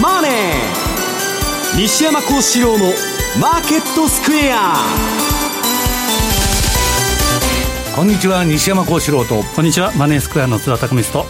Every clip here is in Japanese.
マネー」西山幸四郎の「マーケットスクエア」こんにちは西山幸四郎と。こんにちはマネースクエアの津田匠と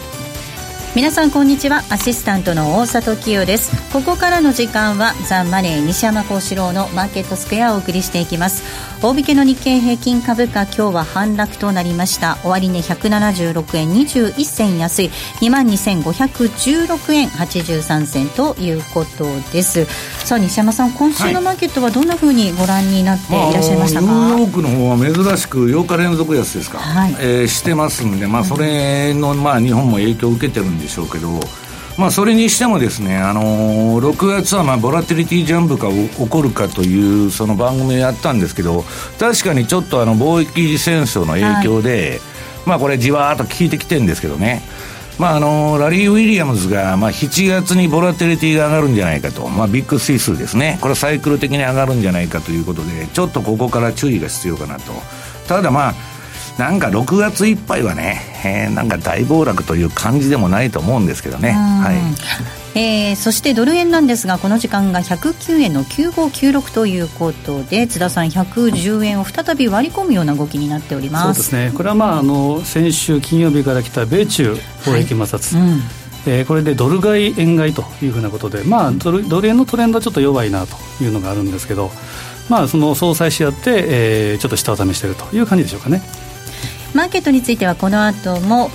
皆さんこんにちは。アシスタントの大里清です。ここからの時間はザ・マネー西山幸四郎のマーケットスクエアをお送りしていきます。大引けの日経平均株価今日は反落となりました。終値、ね、176円。21銭安い。22,516円。83銭ということです。さあ西山さん今週のマーケットはどんなふうにご覧になっていらっしゃいましたか、まあ、ニューヨークの方は珍しく8日連続安ですか、はい、えー、してますんで、まあ、それの、まあ、日本も影響を受けてるんでしょうけど、まあ、それにしてもですね、あのー、6月はまあボラティリティジャンプが起こるかというその番組をやったんですけど確かにちょっとあの貿易戦争の影響で、はい、まあこれじわーっと効いてきてるんですけどね。まああのー、ラリー・ウィリアムズが、まあ、7月にボラティリティが上がるんじゃないかと、まあ、ビッグ指数ですね。これサイクル的に上がるんじゃないかということでちょっとここから注意が必要かなと。ただまあなんか6月いっぱいはね、えー、なんか大暴落という感じでもないと思うんですけどね。はい。えー、そしてドル円なんですがこの時間が109円の9596ということで津田さん110円を再び割り込むような動きになっております。そうですね。これはまああの先週金曜日から来た米中貿易摩擦、はいうん。えー、これでドル買い円買いというふうなことで、まあ、ドルドル円のトレンドはちょっと弱いなというのがあるんですけど、まあ、その相殺し合って、えー、ちょっと下を試しているという感じでしょうかね。マーケットについてはこの後も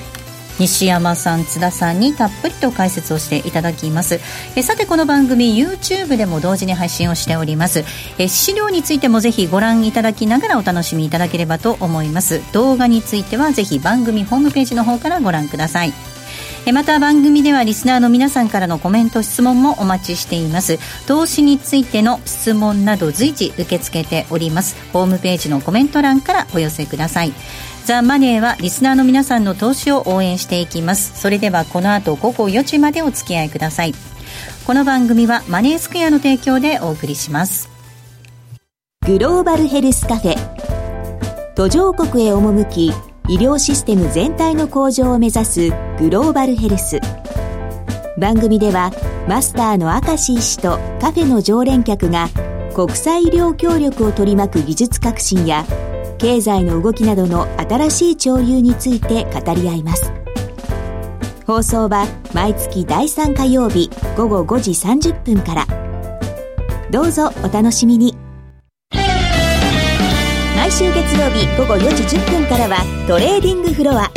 西山さん津田さんにたっぷりと解説をしていただきます。えさてこの番組 YouTube でも同時に配信をしております。え資料についてもぜひご覧いただきながらお楽しみいただければと思います。動画についてはぜひ番組ホームページの方からご覧ください。また番組ではリスナーの皆さんからのコメント質問もお待ちしています。投資についての質問など随時受け付けております。ホームページのコメント欄からお寄せください。ザ・マネーはリスナーの皆さんの投資を応援していきます。それではこの後午後4時までお付き合いください。この番組はマネースクエアの提供でお送りします。グローバルヘルスカフェ。途上国へ赴き医療システム全体の向上を目指すグローバルヘルス。番組ではマスターの明石医師とカフェの常連客が国際医療協力を取り巻く技術革新や経済の動きなどの新しい潮流について語り合います。放送は毎月第3火曜日午後5時30分から。どうぞお楽しみに。毎週月曜日午後4時10分からはトレーディングフロア。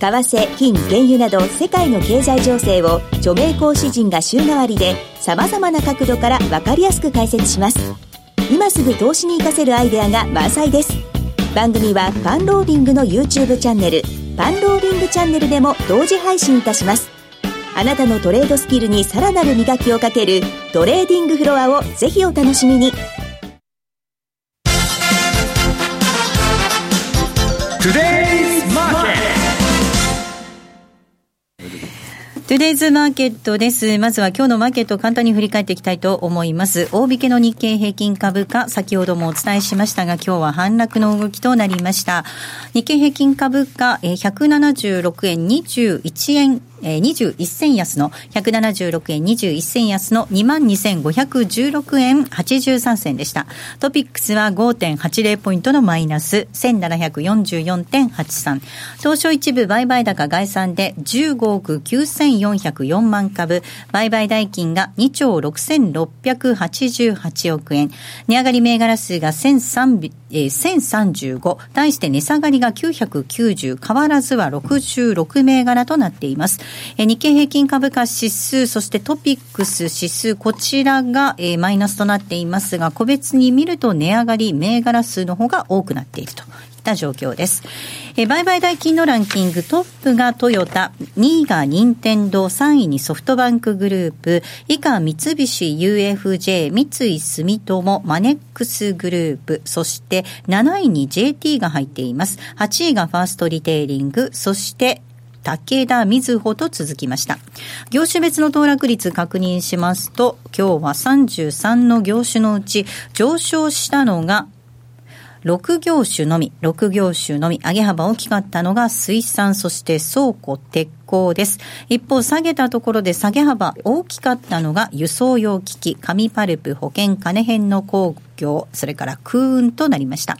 為替、金、原油など世界の経済情勢を著名講師陣が週替わりで様々な角度から分かりやすく解説します。今すぐ投資に活かせるアイデアが満載です。番組はパンローリングの YouTube チャンネルパンローリングチャンネルでも同時配信いたしますあなたのトレードスキルにさらなる磨きをかけるトレーディングフロアをぜひお楽しみに Today! トゥデイズマーケットです。まずは今日のマーケットを簡単に振り返っていきたいと思います。大引けの日経平均株価、先ほどもお伝えしましたが、今日は反落の動きとなりました。日経平均株価、176円21円えー、21銭安の176円21銭安の22,516円83銭でした。トピックスは5.80ポイントのマイナス1744.83。東証一部売買高概算で15億9404万株、売買代金が2兆6688億円。値上がり銘柄数が1003、えー、1035。対して値下がりが990。変わらずは66銘柄となっています。え日経平均株価指数、そしてトピックス指数、こちらが、え、マイナスとなっていますが、個別に見ると値上がり銘柄数の方が多くなっているとい。った状況です。え売買代金のランキングトップがトヨタ、2位が任天堂、3位にソフトバンクグループ、以下三菱 UFJ、三井住友、マネックスグループ、そして7位に JT が入っています。8位がファーストリテイリング、そして武田瑞穂と続きました。業種別の騰落率確認しますと、今日は33の業種のうち上昇したのが6業種のみ、6業種のみ、上げ幅大きかったのが水産、そして倉庫、鉄鋼です。一方、下げたところで下げ幅大きかったのが輸送用機器、紙パルプ、保険、金編の工業、それから空運となりました。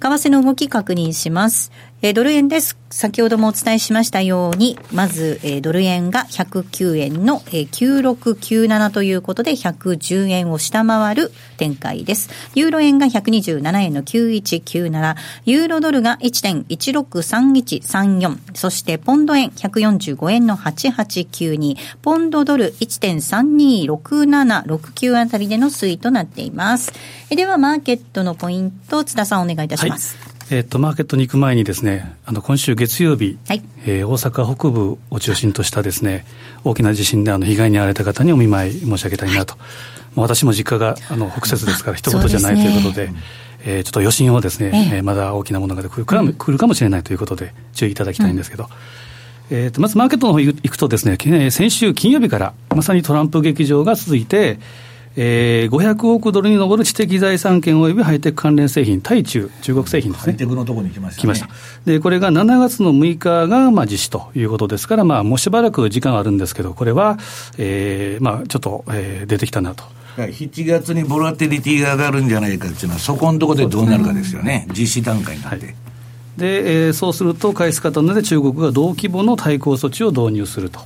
為替の動き確認します。えー、ドル円です。先ほどもお伝えしましたように、まず、えー、ドル円が109円の、えー、9697ということで、110円を下回る展開です。ユーロ円が127円の9197、ユーロドルが1.163134、そしてポンド円145円の8892、ポンドドル1.326769あたりでの推移となっています。えでは、マーケットのポイント、津田さんお願いいたします。はいえっと、マーケットに行く前にですね、あの、今週月曜日、はい、えー、大阪北部を中心としたですね、大きな地震であの被害に遭われた方にお見舞い申し上げたいなと。はい、私も実家があの北節ですから、一言じゃないということで、でね、えー、ちょっと余震をですね、ええ。ー、まだ大きなものが来るか,、来るかもしれないということで、注意いただきたいんですけど、うん、えーと、まずマーケットの方行くとですね、先週金曜日からまさにトランプ劇場が続いて、えー、500億ドルに上る知的財産権及びハイテク関連製品、対中、中国製品ですね。ハイテクのところに来ました、ね、来ました。で、これが7月の6日が、まあ、実施ということですから、まあ、もうしばらく時間あるんですけど、これは、えー、まあ、ちょっっと、えー、出てきたなと。7月にボラテリティが上がるんじゃないかっていうのは、そこのところでどうなるかですよね、実施段階になって。はいで、えー、そうすると、返す方ので中国が同規模の対抗措置を導入すると。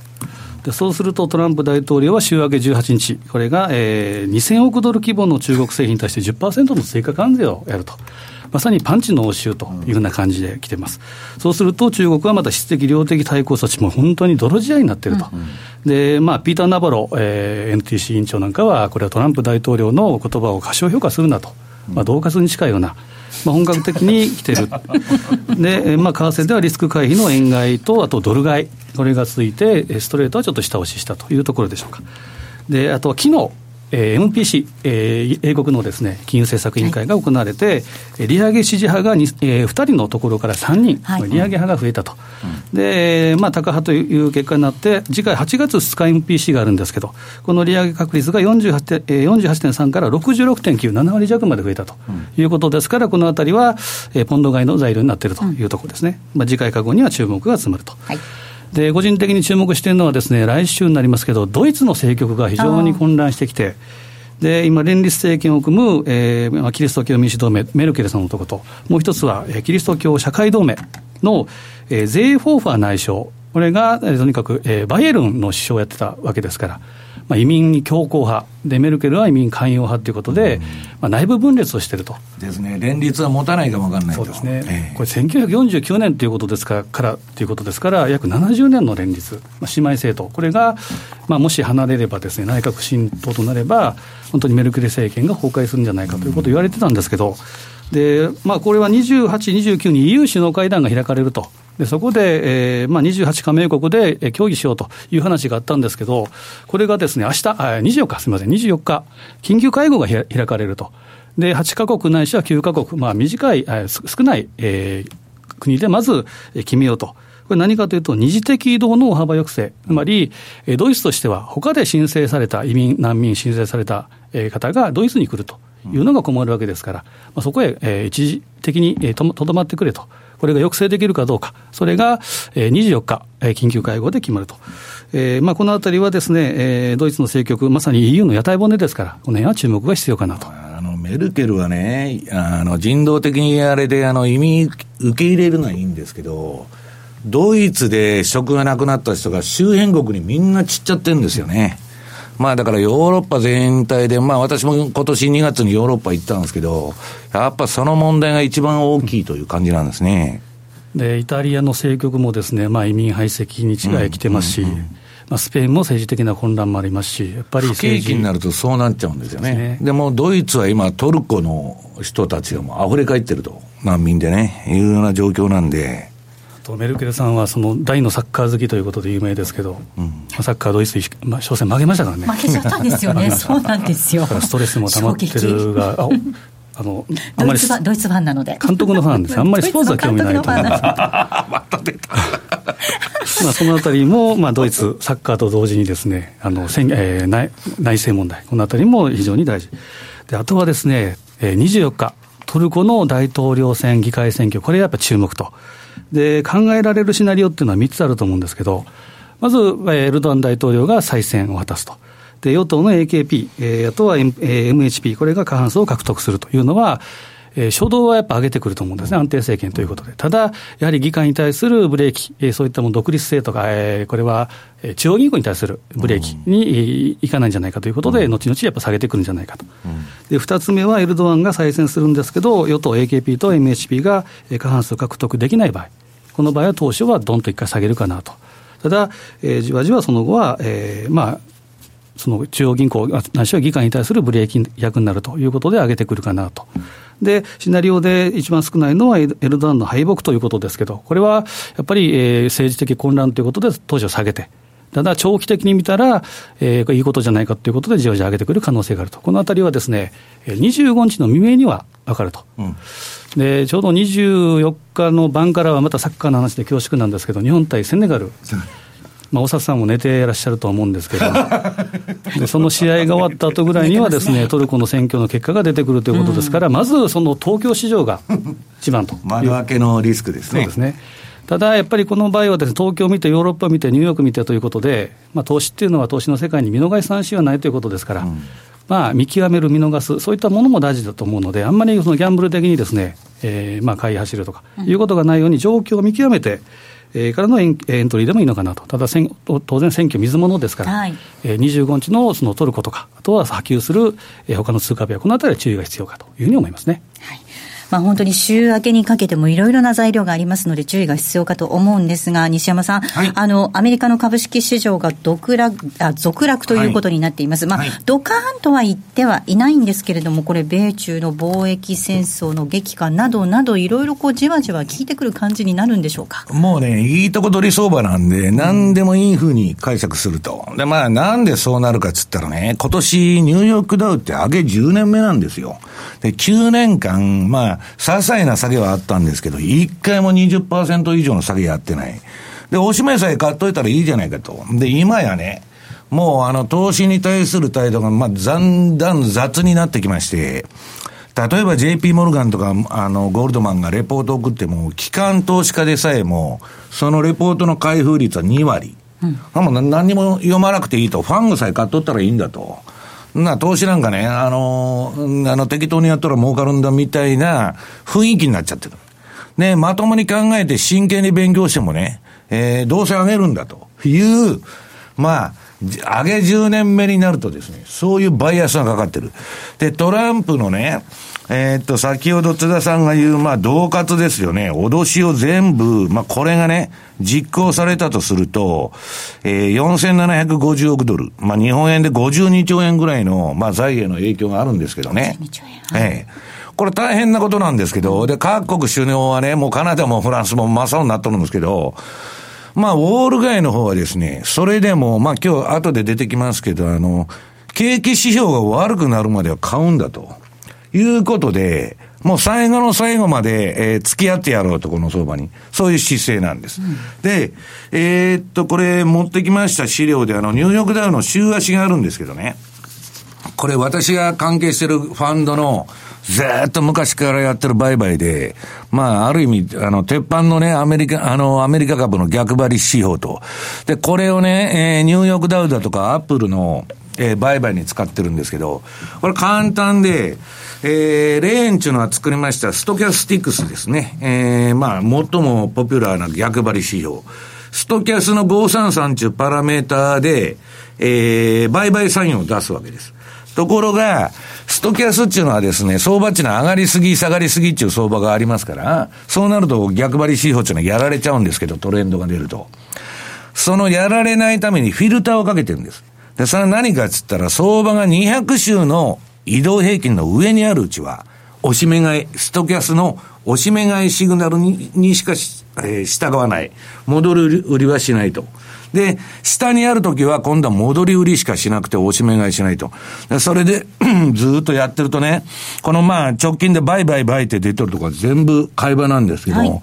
でそうすると、トランプ大統領は週明け18日、これが、えー、2000億ドル規模の中国製品に対して10%の追加関税をやると。まさにパンチの応酬というふうな感じで来てます。そうすると中国はまた質的量的対抗措置も本当に泥仕合になっていると。で、まあ、ピーター・ナバロ、えー、NTC 委員長なんかは、これはトランプ大統領の言葉を過小評価するなと。まあ、恫喝に近いような、まあ、本格的に来てる。で、まあ、為替ではリスク回避の円買いと、あとドル買い。これが続いて、ストレートはちょっと下押ししたというところでしょうか。で、あとは昨日、えー、MPC、えー、英国のです、ね、金融政策委員会が行われて、はい、利上げ支持派が 2,、えー、2人のところから3人、はい、利上げ派が増えたと、うん、でまあ、高派という結果になって、次回8月2日 MPC があるんですけど、この利上げ確率が48.3、えー、48から66.9、7割弱まで増えたということですから、このあたりは、えー、ポンド買いの材料になっているというところですね、うん、まあ、次回覚悟には注目が集まると。はいで個人的に注目しているのはです、ね、来週になりますけど、ドイツの政局が非常に混乱してきて、で今、連立政権を組む、えー、キリスト教民主同盟、メルケルさんのとこと、もう一つは、えー、キリスト教社会同盟の、えー、ゼーフォーファー内相、これが、えー、とにかく、えー、バイエルンの首相をやってたわけですから。まあ、移民強硬派で、メルケルは移民寛容派ということで、うん、まあ、内部分裂をしていると。ですね、連立は持たないかも分かんないそうですね、えー、これ、1949年ということですからからということですから、約70年の連立、まあ、姉妹政党、これが、まあ、もし離れればですね、内閣新党となれば、本当にメルケル政権が崩壊するんじゃないかということを言われてたんですけど、でまあ、これは28、29に EU 首脳会談が開かれると。でそこで、えーまあ、28加盟国で協議しようという話があったんですけど、これがですね、明日あ24日、すみません、24日、緊急会合が開かれると。で、8か国ないしは9か国、まあ、短い、少ない、えー、国でまず決めようと。これ何かというと、二次的移動の大幅抑制、つまり、ドイツとしては、他で申請された移民、難民申請された方がドイツに来るというのが困るわけですから、まあ、そこへ一時的にとどまってくれと。これが抑制できるかどうか、それが24日、緊急会合で決まると。えーまあ、このあたりはですね、えー、ドイツの政局、まさに EU の屋台骨ですから、この辺は注目が必要かなと。あのメルケルはね、あの人道的にあれであの移民受け入れるのはいいんですけど、ドイツで職がなくなった人が周辺国にみんな散っちゃってるんですよね。まあだからヨーロッパ全体で、まあ私も今年2月にヨーロッパ行ったんですけど、やっぱその問題が一番大きいという感じなんですね。で、イタリアの政局もですね、まあ移民排斥に違い来てますし、うんうんうんまあ、スペインも政治的な混乱もありますし、やっぱり政治になるとそうなっちゃうんですよね。で、ね、もドイツは今、トルコの人たちがもう溢れ返ってると、難民でね、いうような状況なんで。とメルケルさんはその大のサッカー好きということで有名ですけど、うん、サッカードイツ、まあ、初戦負けましたからね。負けちゃったんですよね、そうなんですよ。ストレスも溜まってるが、ああのあまりドイツファンなので監督のファンです、あんまりスポーツは興味ないと思います。まあそのあたりも、まあ、ドイツ、サッカーと同時にですね、あのえー、内内政問題、このあたりも非常に大事。であとはですね、えー、24日、トルコの大統領選、議会選挙、これやっぱ注目と。で、考えられるシナリオっていうのは3つあると思うんですけど、まず、エルドアン大統領が再選を果たすと。で、与党の AKP、えー、あとは、M、MHP、これが過半数を獲得するというのは、えー、初動はやっぱ上げてくると思うんですね、安定政権ということで。ただ、やはり議会に対するブレーキ、えー、そういったも独立性とか、えー、これは中央銀行に対するブレーキにいかないんじゃないかということで、後々やっぱ下げてくるんじゃないかと。で、二つ目はエルドアンが再選するんですけど、与党 AKP と MHP が過半数獲得できない場合、この場合は当初はどんと一回下げるかなと。ただ、えー、じわじわその後は、えー、まあ、その中央銀行、ないしは議会に対するブレーキ役になるということで上げてくるかなと。で、シナリオで一番少ないのはエルドアンの敗北ということですけど、これはやっぱり、えー、政治的混乱ということで当初下げて、ただ長期的に見たら、えー、いいことじゃないかということで、じわじわ上げてくる可能性があると、このあたりはですね、25日の未明には分かると、うん、でちょうど24日の晩からはまたサッカーの話で恐縮なんですけど、日本対セネガル。まあ、大里さんも寝ていらっしゃると思うんですけど、でその試合が終わった後ぐらいにはです、ね、トルコの選挙の結果が出てくるということですから、まずその東京市場が一番と。丸分けのリスクですね。そうですね。ただやっぱりこの場合はです、ね、東京を見て、ヨーロッパを見て、ニューヨーク見てということで、まあ、投資っていうのは投資の世界に見逃し三振はないということですから、うん、まあ、見極める、見逃す、そういったものも大事だと思うので、あんまりそのギャンブル的にですね、えー、まあ買い走るとかいうことがないように、状況を見極めて、えー、からのエンエントリーでもいいのかなと、ただ当然、選挙、水物ですから、はい。えー、25日のそのトルコとか、あとは波及する、えー、他の通貨ペア、このあたりは注意が必要かというふうに思いますね。はいまあ、本当に週明けにかけてもいろいろな材料がありますので注意が必要かと思うんですが、西山さん、はい、あの、アメリカの株式市場が独落、あ続落ということになっています。はい、まあ、はい、ドカーンとは言ってはいないんですけれども、これ、米中の貿易戦争の激化などなど、いろいろこう、じわじわ効いてくる感じになるんでしょうか？もうね、いいとこ取り相場なんで、何でもいいふうに解釈すると。で、まあ、なんでそうなるかっつったらね、今年、ニューヨークダウって上げ10年目なんですよ。で、9年間、まあ、些細な下げはあったんですけど、一回も20%以上の下げやってない。で、おしめさえ買っといたらいいじゃないかと。で、今やね、もうあの、投資に対する態度が、まあ、だんだん雑になってきまして、例えば JP モルガンとか、あの、ゴールドマンがレポートを送っても、機関投資家でさえも、そのレポートの開封率は2割。うん、もう何にも読まなくていいと。ファングさえ買っとったらいいんだと。な、投資なんかね、あの、あの、適当にやったら儲かるんだみたいな雰囲気になっちゃってる。ね、まともに考えて真剣に勉強してもね、えー、どうせ上げるんだという、まあ、上げ10年目になるとですね、そういうバイアスがかかってる。で、トランプのね、えー、っと、先ほど津田さんが言う、まあ、同活ですよね。脅しを全部、まあ、これがね、実行されたとすると、えー、4750億ドル。まあ、日本円で52兆円ぐらいの、まあ、財源の影響があるんですけどね。52兆円。ええー、これ大変なことなんですけど、で、各国首脳はね、もうカナダもフランスも真っ青になっとるんですけど、まあ、ウォール街の方はですね、それでも、まあ、今日後で出てきますけど、あの、景気指標が悪くなるまでは買うんだと。いうことで、もう最後の最後まで、えー、付き合ってやろうと、この相場に。そういう姿勢なんです。うん、で、えー、っと、これ持ってきました資料で、あの、ニューヨークダウの週足があるんですけどね。これ私が関係してるファンドの、ずっと昔からやってる売買で、まあ、ある意味、あの、鉄板のね、アメリカ、あの、アメリカ株の逆張り指標と。で、これをね、えー、ニューヨークダウだとか、アップルの、えー、売買に使ってるんですけど、これ簡単で、えー、レーンっていうのは作りましたストキャスティクスですね。えー、まあ、最もポピュラーな逆張り指標。ストキャスの533っていうパラメーターで、えー、売買サインを出すわけです。ところが、ストキャスっていうのはですね、相場っていうのは上がりすぎ、下がりすぎっていう相場がありますから、そうなると逆張り指標っていうのはやられちゃうんですけど、トレンドが出ると。そのやられないためにフィルターをかけてるんです。で、それは何かっつったら、相場が200週の移動平均の上にあるうちは、押し目買い、ストキャスの押し目買いシグナルににしかし、えー、従わない。戻る売りはしないと。で、下にあるときは今度は戻り売りしかしなくて押し目買いしないと。それで ずっとやってるとね、このまあ直近でバイバイバイって出てるとこ全部買い場なんですけども、はい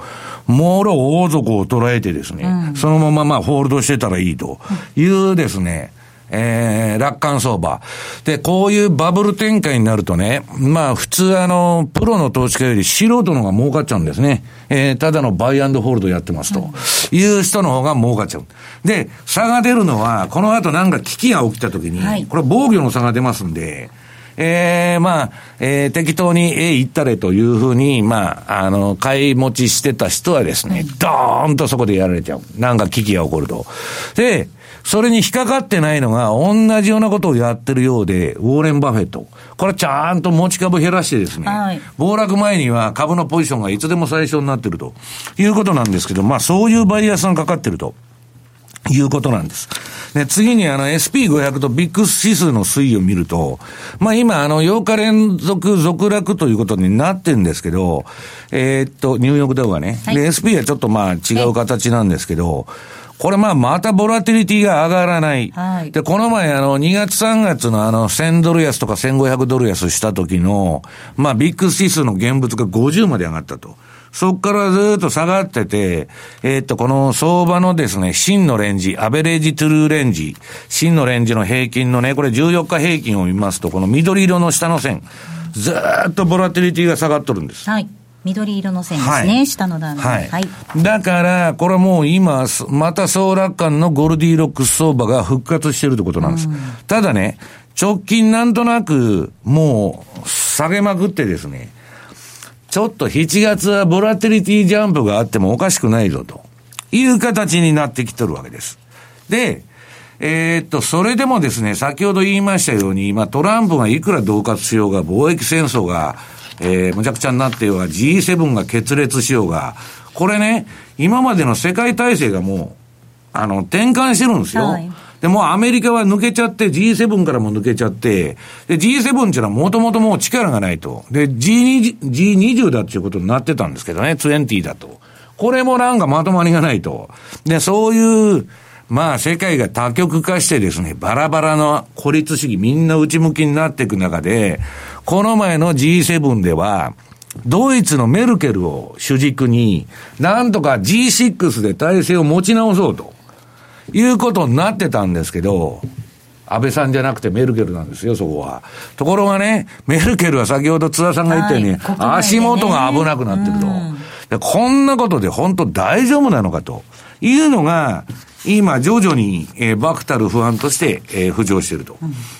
もろ王族を捉えてですね、うん、そのまままあホールドしてたらいいというですね、えー、楽観相場。で、こういうバブル展開になるとね、まあ普通あの、プロの投資家より素人の方が儲かっちゃうんですね。えー、ただのバイアンドホールドやってますと、いう人の方が儲かっちゃう。で、差が出るのは、この後なんか危機が起きた時に、はい、これ防御の差が出ますんで、ええー、まあ、えー、適当に、ええ、行ったれというふうに、まあ、あの、買い持ちしてた人はですね、ドーンとそこでやられちゃう。なんか危機が起こると。で、それに引っかかってないのが、同じようなことをやってるようで、ウォーレン・バフェット。これちゃんと持ち株減らしてですね、はい、暴落前には株のポジションがいつでも最初になってるということなんですけど、まあそういうバイアスがかかってると。いうことなんです。で、次にあの SP500 とビッグ指数の推移を見ると、まあ今あの8日連続続落ということになってるんですけど、えー、っと、ニューヨークダウはね、はい、で、SP はちょっとまあ違う形なんですけど、これまあまたボラティリティが上がらない。はい、で、この前あの2月3月のあの1000ドル安とか1500ドル安した時の、まあビッグ指数の現物が50まで上がったと。そこからずっと下がってて、えー、っと、この相場のですね、真のレンジ、アベレージトゥルーレンジ、真のレンジの平均のね、これ14日平均を見ますと、この緑色の下の線、ずっとボラティリティが下がっとるんです。はい。緑色の線ですね、はい、下の段はい。はい、だから、これはもう今、また総楽観のゴルディロックス相場が復活してるってことなんです。ただね、直近なんとなく、もう、下げまくってですね、ちょっと7月はボラテリティジャンプがあってもおかしくないぞという形になってきてるわけです。で、えー、っと、それでもですね、先ほど言いましたように、まあトランプがいくら恫喝しようが、貿易戦争が、えー、むちゃくちゃになってようが、G7 が決裂しようが、これね、今までの世界体制がもう、あの、転換してるんですよ。はいで、もうアメリカは抜けちゃって、G7 からも抜けちゃって、で、G7 っていうのはもともともう力がないと。で、G20、G20 だっていうことになってたんですけどね、20だと。これもなんかまとまりがないと。で、そういう、まあ世界が多極化してですね、バラバラの孤立主義みんな内向きになっていく中で、この前の G7 では、ドイツのメルケルを主軸に、なんとか G6 で体制を持ち直そうと。いうことになってたんですけど、安倍さんじゃなくてメルケルなんですよ、そこは。ところがね、メルケルは先ほど津田さんが言ったように、はい、足元が危なくなってると。でこんなことで本当大丈夫なのかというのが、今徐々に、えー、バクたる不安として、えー、浮上していると。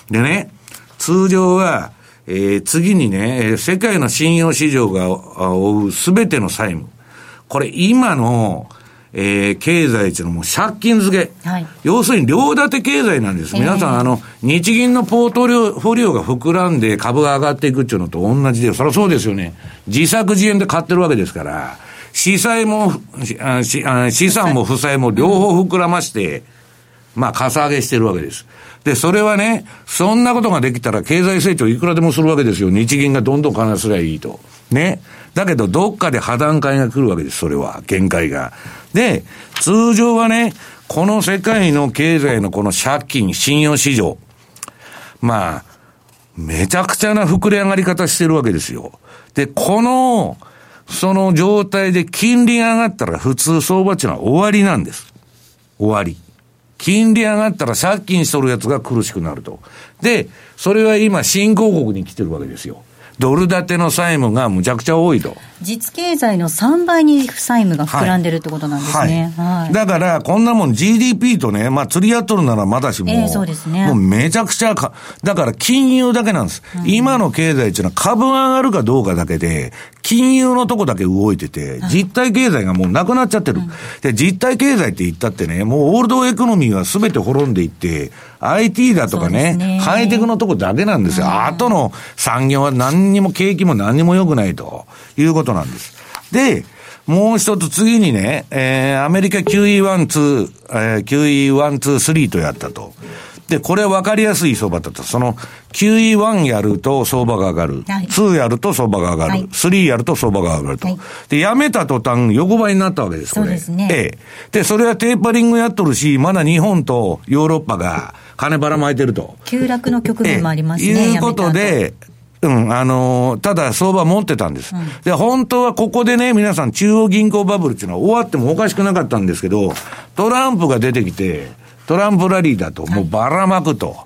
でね、通常は、えー、次にね、世界の信用市場が追うすべての債務。これ今の、えー、経済っていうのも借金付け。はい、要するに両立て経済なんです。皆さん、あの、日銀のポートフォリオが膨らんで株が上がっていくっていうのと同じで、そりゃそうですよね。自作自演で買ってるわけですから、資産も、資産も負債も両方膨らまして、まあ、かさ上げしてるわけです。で、それはね、そんなことができたら経済成長いくらでもするわけですよ。日銀がどんどん金すりゃいいと。ね。だけど、どっかで破談会が来るわけです、それは。限界が。で、通常はね、この世界の経済のこの借金、信用市場。まあ、めちゃくちゃな膨れ上がり方してるわけですよ。で、この、その状態で金利が上がったら普通相場っていうのは終わりなんです。終わり。金利上がったら借金しとるやつが苦しくなると。で、それは今新興国に来てるわけですよ。ドル建ての債務がむちゃくちゃ多いと。実経済の3倍に債務が膨らんでるってことなんですね。はいはい、だから、こんなもん GDP とね、まあ釣り合っとるならまだしも、えー、そうですね。もうめちゃくちゃか、だから金融だけなんです。うん、今の経済っていうのは株が上がるかどうかだけで、金融のとこだけ動いてて、実体経済がもうなくなっちゃってる。うん、で、実体経済って言ったってね、もうオールドエコノミーは全て滅んでいって、IT だとかね、ねハイテクのとこだけなんですよ。うん、後の産業は何にも景気も何にも良くないということなんです。で、もう一つ次にね、えー、アメリカ QE1、2、えー、QE1、2、3とやったと。で、これは分かりやすい相場だと。その、QE1 やると相場が上がる。はい、2やると相場が上がる。はい、3やると相場が上がると。はい、で、やめた途端、横ばいになったわけです、これ。そうですね。ええ。で、それはテーパリングやっとるし、まだ日本とヨーロッパが金ばらまいてると。急落の局面もありますね。いうことで、うん、あのー、ただ相場持ってたんです、うん、で、本当はここでね、皆さん中央銀行バブルっていうのは終わってもおかしくなかったんですけど、トランプが出てきて、トランプラリーだと、もうばらまくと、はい、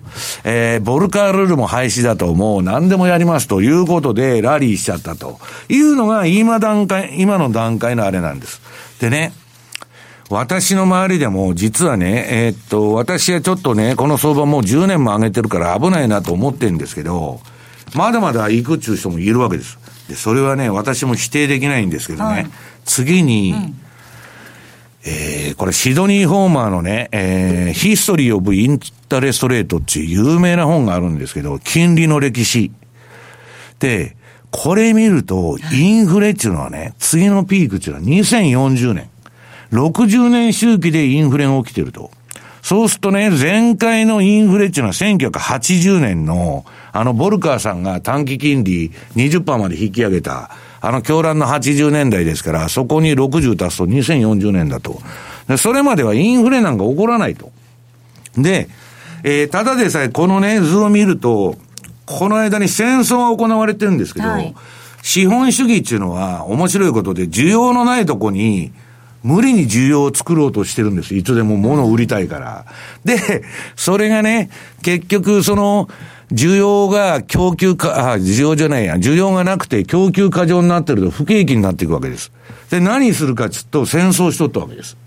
えー、ボルカールールも廃止だと、もう何でもやりますということで、ラリーしちゃったと。いうのが、今段階、今の段階のあれなんです。でね、私の周りでも、実はね、えー、っと、私はちょっとね、この相場もう10年も上げてるから危ないなと思ってるんですけど、まだまだ行くっていう人もいるわけです。で、それはね、私も否定できないんですけどね、はい、次に、うんえー、これシドニー・ホーマーのね、えー、ヒストリー・オブ・インタレストレートっていう有名な本があるんですけど、金利の歴史。で、これ見ると、インフレっていうのはね、次のピークっていうのは2040年。60年周期でインフレが起きてると。そうするとね、前回のインフレっていうのは1980年の、あの、ボルカーさんが短期金利20%まで引き上げた、あの、狂乱の80年代ですから、そこに60足すと2040年だと。それまではインフレなんか起こらないと。で、えー、ただでさえこのね、図を見ると、この間に戦争が行われてるんですけど、はい、資本主義っていうのは面白いことで、需要のないとこに、無理に需要を作ろうとしてるんです。いつでも物を売りたいから。で、それがね、結局その、需要が供給か、あ、需要じゃないや、需要がなくて供給過剰になってると不景気になっていくわけです。で、何するかちょっと戦争しとったわけです。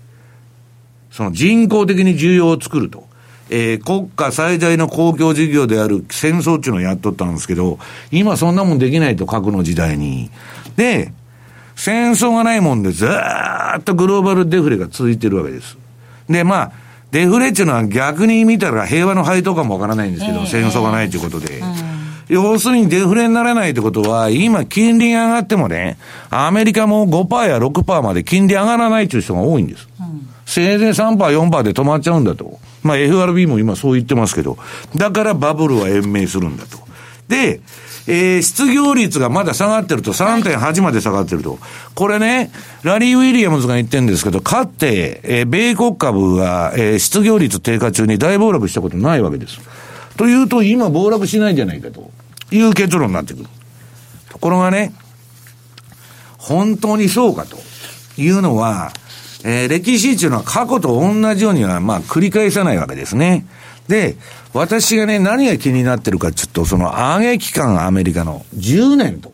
その人工的に需要を作ると。えー、国家最大の公共事業である戦争っていうのをやっとったんですけど、今そんなもんできないと、核の時代に。で、戦争がないもんでずっとグローバルデフレが続いてるわけです。で、まあ、デフレっていうのは逆に見たら平和の配当かもわからないんですけど、えー、戦争がないということで。要するにデフレにならないってことは、今金利が上がってもね、アメリカも5%や6%まで金利上がらないという人が多いんです。うん、せいぜい3%、4%で止まっちゃうんだと。まあ FRB も今そう言ってますけど、だからバブルは延命するんだと。で、えー、失業率がまだ下がってると、3.8まで下がってると。これね、ラリー・ウィリアムズが言ってるんですけど、かって、えー、米国株が、えー、失業率低下中に大暴落したことないわけです。というと、今暴落しないんじゃないかという結論になってくる。ところがね、本当にそうかというのは、えー、歴史っていうのは過去と同じようには、まあ、繰り返さないわけですね。で、私がね、何が気になってるかちょっと、その上げ期間アメリカの10年と。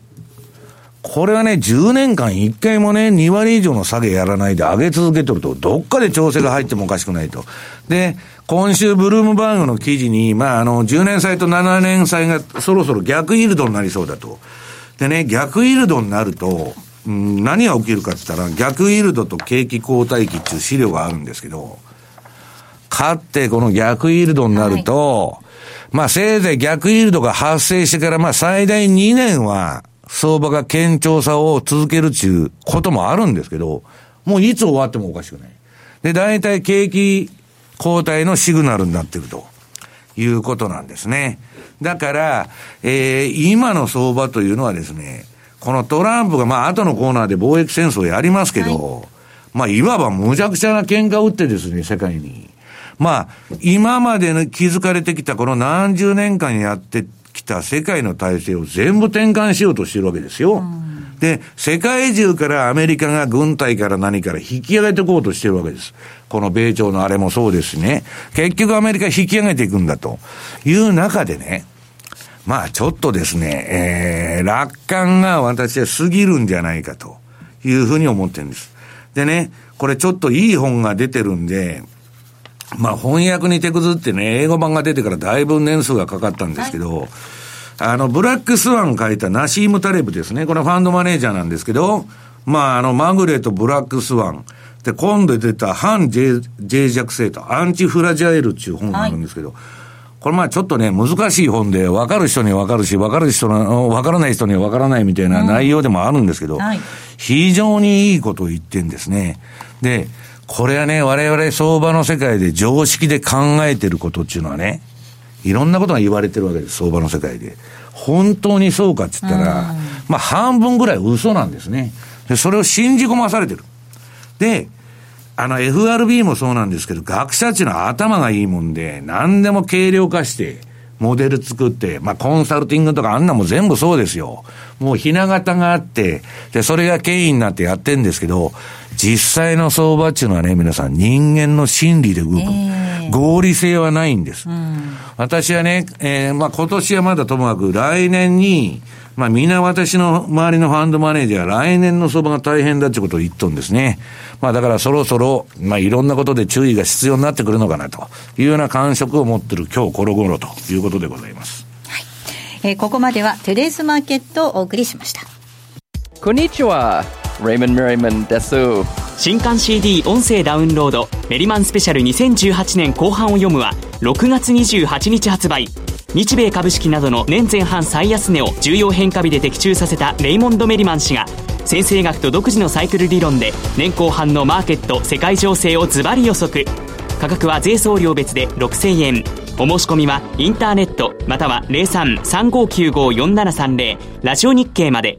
これはね、10年間1回もね、2割以上の下げやらないで上げ続けてると、どっかで調整が入ってもおかしくないと。で、今週ブルームバーグの記事に、まあ、あの、10年債と7年債がそろそろ逆イールドになりそうだと。でね、逆イールドになると、うん、何が起きるかって言ったら、逆イールドと景気後退期っていう資料があるんですけど、勝ってこの逆イールドになると、はい、まあせいぜい逆イールドが発生してからまあ最大2年は相場が堅調さを続けるっていうこともあるんですけど、もういつ終わってもおかしくない。で、大体景気後退のシグナルになってるということなんですね。だから、えー、今の相場というのはですね、このトランプが、まあ、後のコーナーで貿易戦争やりますけど、はい、まあ、いわば無茶苦茶な喧嘩を打ってですね、世界に。まあ、今までの築かれてきたこの何十年間やってきた世界の体制を全部転換しようとしてるわけですよ。で、世界中からアメリカが軍隊から何から引き上げていこうとしてるわけです。この米朝のあれもそうですしね。結局アメリカ引き上げていくんだという中でね、まあちょっとですね、えー、楽観が私は過ぎるんじゃないかというふうに思ってるんです。でね、これちょっといい本が出てるんで、まあ翻訳に手くずってね、英語版が出てからだいぶ年数がかかったんですけど、はい、あの、ブラックスワン書いたナシーム・タレブですね。これファンドマネージャーなんですけど、まああの、マグレとブラックスワン。で、今度出た反脆弱性とアンチフラジャイルっていう本があるんですけど、はいこれまあちょっとね、難しい本で、分かる人には分かるし、分かる人の、分からない人には分からないみたいな内容でもあるんですけど、うんはい、非常にいいことを言ってんですね。で、これはね、我々相場の世界で常識で考えてることっていうのはね、いろんなことが言われてるわけです、相場の世界で。本当にそうかって言ったら、まあ半分ぐらい嘘なんですね。で、それを信じ込まされてる。で、あの FRB もそうなんですけど、学者っていうのは頭がいいもんで、何でも軽量化して、モデル作って、まあコンサルティングとかあんなも全部そうですよ。もうひな形があって、で、それが権威になってやってんですけど、実際の相場っていうのはね、皆さん人間の心理で動く。えー、合理性はないんです。うん、私はね、えー、まあ今年はまだともかく来年に、まあ皆私の周りのファンドマネージャーは来年の相場が大変だってことを言っとんですね。まあだからそろそろ、まあいろんなことで注意が必要になってくるのかなというような感触を持ってる今日この頃ということでございます。はい。えー、ここまではトゥデイズマーケットをお送りしました。こんにちは。レイモン・メリマンです。新刊 CD 音声ダウンロードメリマンスペシャル2018年後半を読むは6月28日発売。日米株式などの年前半最安値を重要変化日で的中させたレイモンド・メリマン氏が先生学と独自のサイクル理論で年後半のマーケット世界情勢をズバリ予測。価格は税送料別で6000円。お申し込みはインターネットまたは0335954730ラジオ日経まで。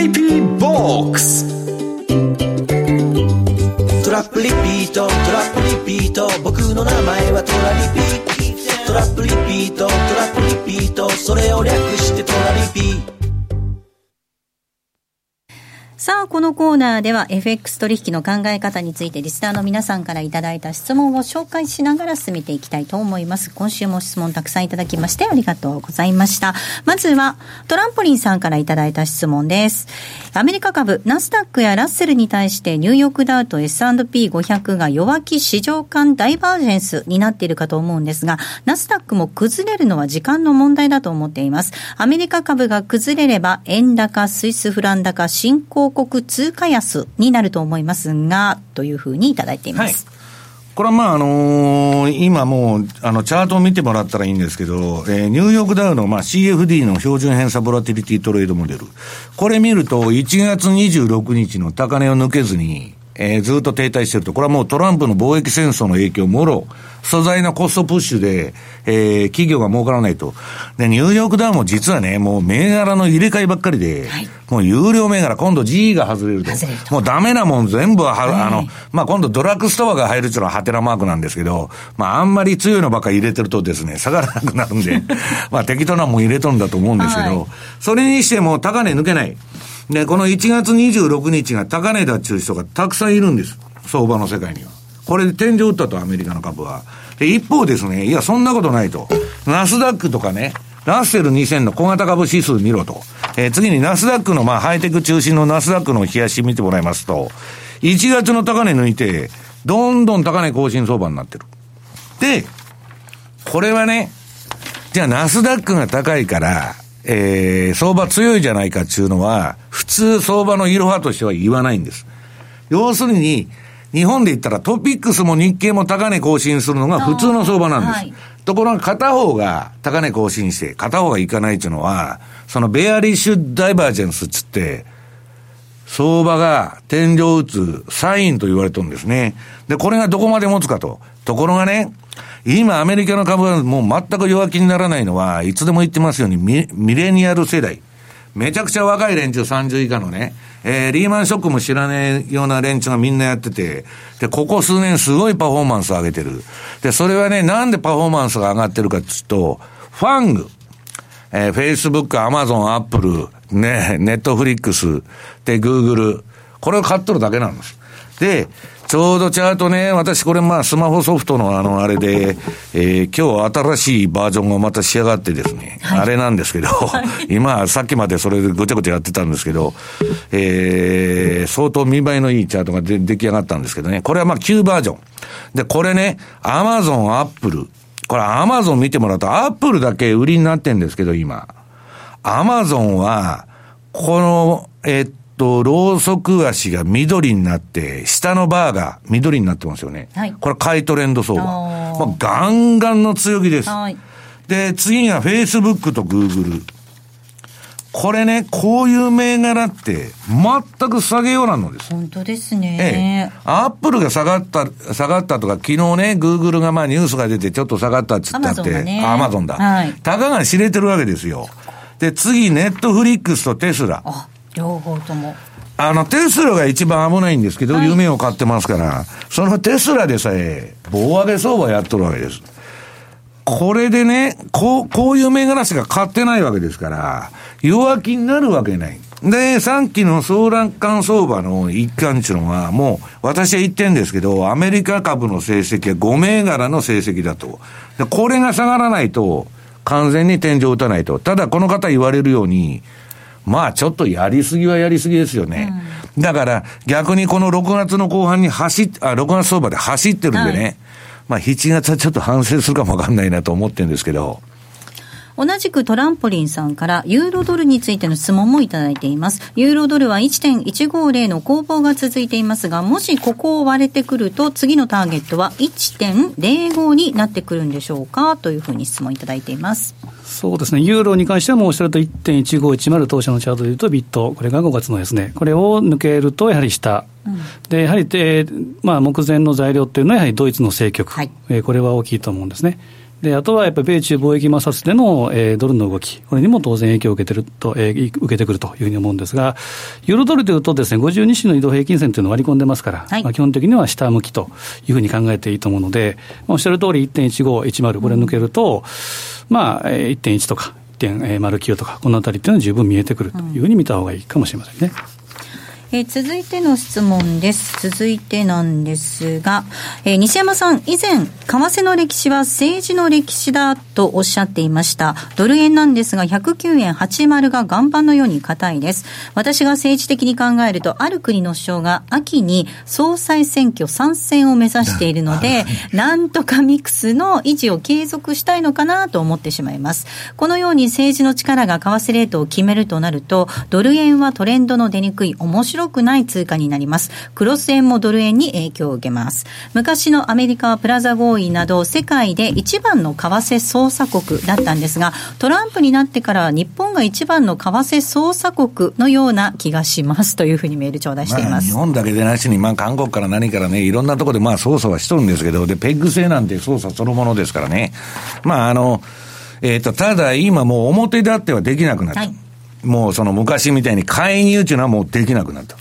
リピーボックスラップリピート。トラップリピート。僕の名前はトラリピ。トラップリピート。トラップリピート。それを略してトラリピ。さあ、このコーナーでは FX 取引の考え方についてリスナーの皆さんからいただいた質問を紹介しながら進めていきたいと思います。今週も質問たくさんいただきましてありがとうございました。まずはトランポリンさんからいただいた質問です。アメリカ株、ナスダックやラッセルに対してニューヨークダウと S&P500 が弱気市場間ダイバージェンスになっているかと思うんですが、ナスダックも崩れるのは時間の問題だと思っています。アメリカ株が崩れれば円高、スイスフラン高、新興国通貨安になると思いますが、というふうにいただいています。はいこれはまああのー、今もう、あの、チャートを見てもらったらいいんですけど、えー、ニューヨークダウのまあ CFD の標準偏差ボラティリティトレードモデル。これ見ると、1月26日の高値を抜けずに、えー、ずっと停滞してると。これはもうトランプの貿易戦争の影響もろ、素材のコストプッシュで、えー、企業が儲からないと。で、ニューヨークダウンも実はね、もう銘柄の入れ替えばっかりで、はい、もう有料銘柄、今度 G が外れると。もうダメなもん全部は、はい、あの、まあ、今度ドラッグストアが入るっていうのはハテナマークなんですけど、まあ、あんまり強いのばっかり入れてるとですね、下がらなくなるんで、まあ、適当なもん入れとるんだと思うんですけど、はい、それにしても高値抜けない。で、この1月26日が高値だっていう人がたくさんいるんです。相場の世界には。これで天井打ったと、アメリカの株は。一方ですね、いや、そんなことないと。ナスダックとかね、ラッセル2000の小型株指数見ろと。えー、次にナスダックの、まあ、ハイテク中心のナスダックの冷やし見てもらいますと、1月の高値抜いて、どんどん高値更新相場になってる。で、これはね、じゃあナスダックが高いから、えー、相場強いじゃないかっていうのは、普通相場のいろはとしては言わないんです。要するに、日本で言ったらトピックスも日経も高値更新するのが普通の相場なんです。はい、ところが片方が高値更新して、片方がいかないっていうのは、そのベアリッシュダイバージェンスっつって、相場が天井打つサインと言われてるんですね。で、これがどこまで持つかと。ところがね、今アメリカの株はもう全く弱気にならないのは、いつでも言ってますようにミミレニアル世代。めちゃくちゃ若い連中30以下のね、えー、リーマンショックも知らねえような連中がみんなやってて、で、ここ数年すごいパフォーマンスを上げてる。で、それはね、なんでパフォーマンスが上がってるかっていうと、ファング、えー、Facebook、Amazon、Apple、ね、ネットフリックス、で、Google、これを買っとるだけなんです。で、ちょうどチャートね、私これまあスマホソフトのあのあれで、えー、今日新しいバージョンがまた仕上がってですね、はい、あれなんですけど、はい、今さっきまでそれでごちゃごちゃやってたんですけど、えー、相当見栄えのいいチャートがで出来上がったんですけどね、これはまあ旧バージョン。で、これね、アマゾン、アップル、これアマゾン見てもらうと、アップルだけ売りになってんですけど、今。アマゾンは、この、えっと、ろうそく足が緑になって、下のバーが緑になってますよね。はい、これ買いトレンド相場。まあ、ガンガンの強気です。はい、で、次が Facebook と Google。これね、こういう銘柄って、全く下げようなのです。本当ですね。ええ。アップルが下がった、下がったとか、昨日ね、グーグルがまあニュースが出てちょっと下がったっつったって、アマゾンだ。はい。たかが知れてるわけですよ。で、次、ネットフリックスとテスラ。あ、両方とも。あの、テスラが一番危ないんですけど、はい、夢を買ってますから、そのテスラでさえ、棒上げ相場やっとるわけです。これでね、こう、こういう銘柄しか買ってないわけですから、弱気になるわけない。で、さっきの総乱関相場の一環っていうのは、もう、私は言ってんですけど、アメリカ株の成績は5銘柄の成績だと。で、これが下がらないと、完全に天井を打たないと。ただ、この方言われるように、まあ、ちょっとやりすぎはやりすぎですよね。うん、だから、逆にこの6月の後半に走っ、あ、6月相場で走ってるんでね、はい、まあ、7月はちょっと反省するかもわかんないなと思ってるんですけど、同じくトランポリンさんからユーロドルについての質問もいただいています。ユーロドルは1.150の攻防が続いていますが、もしここを割れてくると次のターゲットは1.05になってくるんでしょうか？というふうに質問いただいています。そうですね、ユーロに関してはもうおっしゃると1.1510当社のチャートでいうとビット、これが5月のですね、これを抜けるとやはり下、うん、でやはり、えーまあ、目前の材料っていうのはやはりドイツの政局、はい、えー、これは大きいと思うんですね。で、あとはやっぱり米中貿易摩擦での、えー、ドルの動き、これにも当然影響を受けてると、えー、受けてくるというふうに思うんですが、ユーロドルというとですね、52週の移動平均線というのを割り込んでますから、はい、まあ、基本的には下向きというふうに考えていいと思うので、まあ、おっしゃる通り1.1510、これ抜けると、うん、まあ、1.1とか、1.09とか、このあたりっていうのは十分見えてくるというふうに見たほうがいいかもしれませんね。うんえー、続いての質問です。続いてなんですが、えー、西山さん、以前、為替の歴史は政治の歴史だとおっしゃっていました。ドル円なんですが、109円80が岩盤のように硬いです。私が政治的に考えると、ある国の首相が秋に総裁選挙参戦を目指しているので、なんとかミックスの維持を継続したいのかなと思ってしまいます。このように政治の力が為替レートを決めるとなると、ドル円はトレンドの出にくい面白白くない通貨になります。クロス円もドル円に影響を受けます。昔のアメリカはプラザ合意など世界で一番の為替操作国だったんですが、トランプになってから日本が一番の為替操作国のような気がしますというふうにメール頂戴しています。まあ、日本だけでなしに、まあ韓国から何からね、いろんなところでまあ操作はしとるんですけど、で、ペッグ制なんて操作そのものですからね。まああの、えっ、ー、と、ただ今もう表立ってはできなくなった。はいもうその昔みたいに介入っていうのはもうできなくなった。